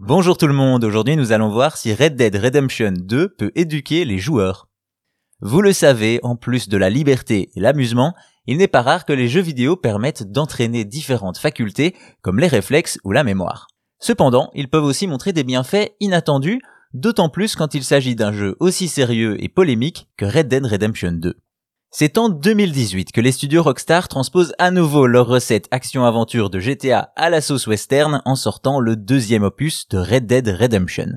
Bonjour tout le monde, aujourd'hui nous allons voir si Red Dead Redemption 2 peut éduquer les joueurs. Vous le savez, en plus de la liberté et l'amusement, il n'est pas rare que les jeux vidéo permettent d'entraîner différentes facultés comme les réflexes ou la mémoire. Cependant, ils peuvent aussi montrer des bienfaits inattendus, d'autant plus quand il s'agit d'un jeu aussi sérieux et polémique que Red Dead Redemption 2. C'est en 2018 que les studios Rockstar transposent à nouveau leur recette action-aventure de GTA à la sauce western en sortant le deuxième opus de Red Dead Redemption.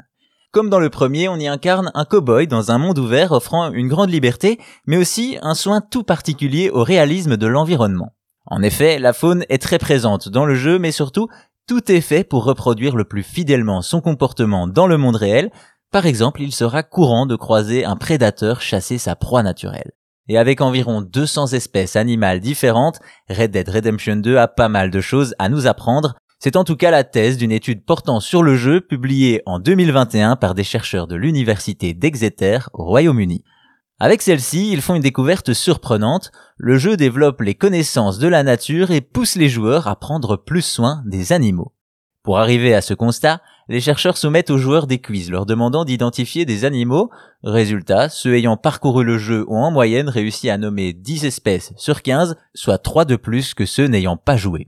Comme dans le premier, on y incarne un cowboy dans un monde ouvert offrant une grande liberté, mais aussi un soin tout particulier au réalisme de l'environnement. En effet, la faune est très présente dans le jeu, mais surtout, tout est fait pour reproduire le plus fidèlement son comportement dans le monde réel. Par exemple, il sera courant de croiser un prédateur chasser sa proie naturelle. Et avec environ 200 espèces animales différentes, Red Dead Redemption 2 a pas mal de choses à nous apprendre. C'est en tout cas la thèse d'une étude portant sur le jeu publiée en 2021 par des chercheurs de l'université d'Exeter au Royaume-Uni. Avec celle-ci, ils font une découverte surprenante. Le jeu développe les connaissances de la nature et pousse les joueurs à prendre plus soin des animaux. Pour arriver à ce constat, les chercheurs soumettent aux joueurs des quiz leur demandant d'identifier des animaux. Résultat, ceux ayant parcouru le jeu ont en moyenne réussi à nommer 10 espèces sur 15, soit 3 de plus que ceux n'ayant pas joué.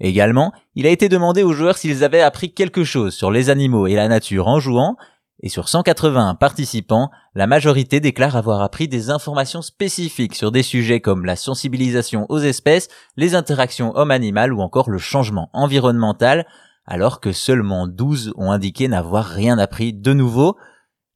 Également, il a été demandé aux joueurs s'ils avaient appris quelque chose sur les animaux et la nature en jouant, et sur 180 participants, la majorité déclare avoir appris des informations spécifiques sur des sujets comme la sensibilisation aux espèces, les interactions homme-animal ou encore le changement environnemental, alors que seulement 12 ont indiqué n'avoir rien appris de nouveau.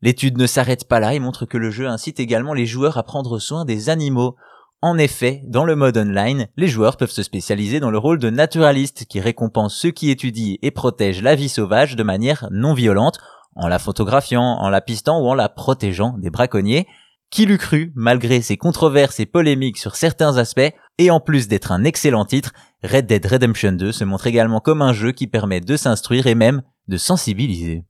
L'étude ne s'arrête pas là et montre que le jeu incite également les joueurs à prendre soin des animaux. En effet, dans le mode online, les joueurs peuvent se spécialiser dans le rôle de naturaliste qui récompense ceux qui étudient et protègent la vie sauvage de manière non violente, en la photographiant, en la pistant ou en la protégeant des braconniers. Qui l'eût cru, malgré ses controverses et polémiques sur certains aspects, et en plus d'être un excellent titre, Red Dead Redemption 2 se montre également comme un jeu qui permet de s'instruire et même de sensibiliser.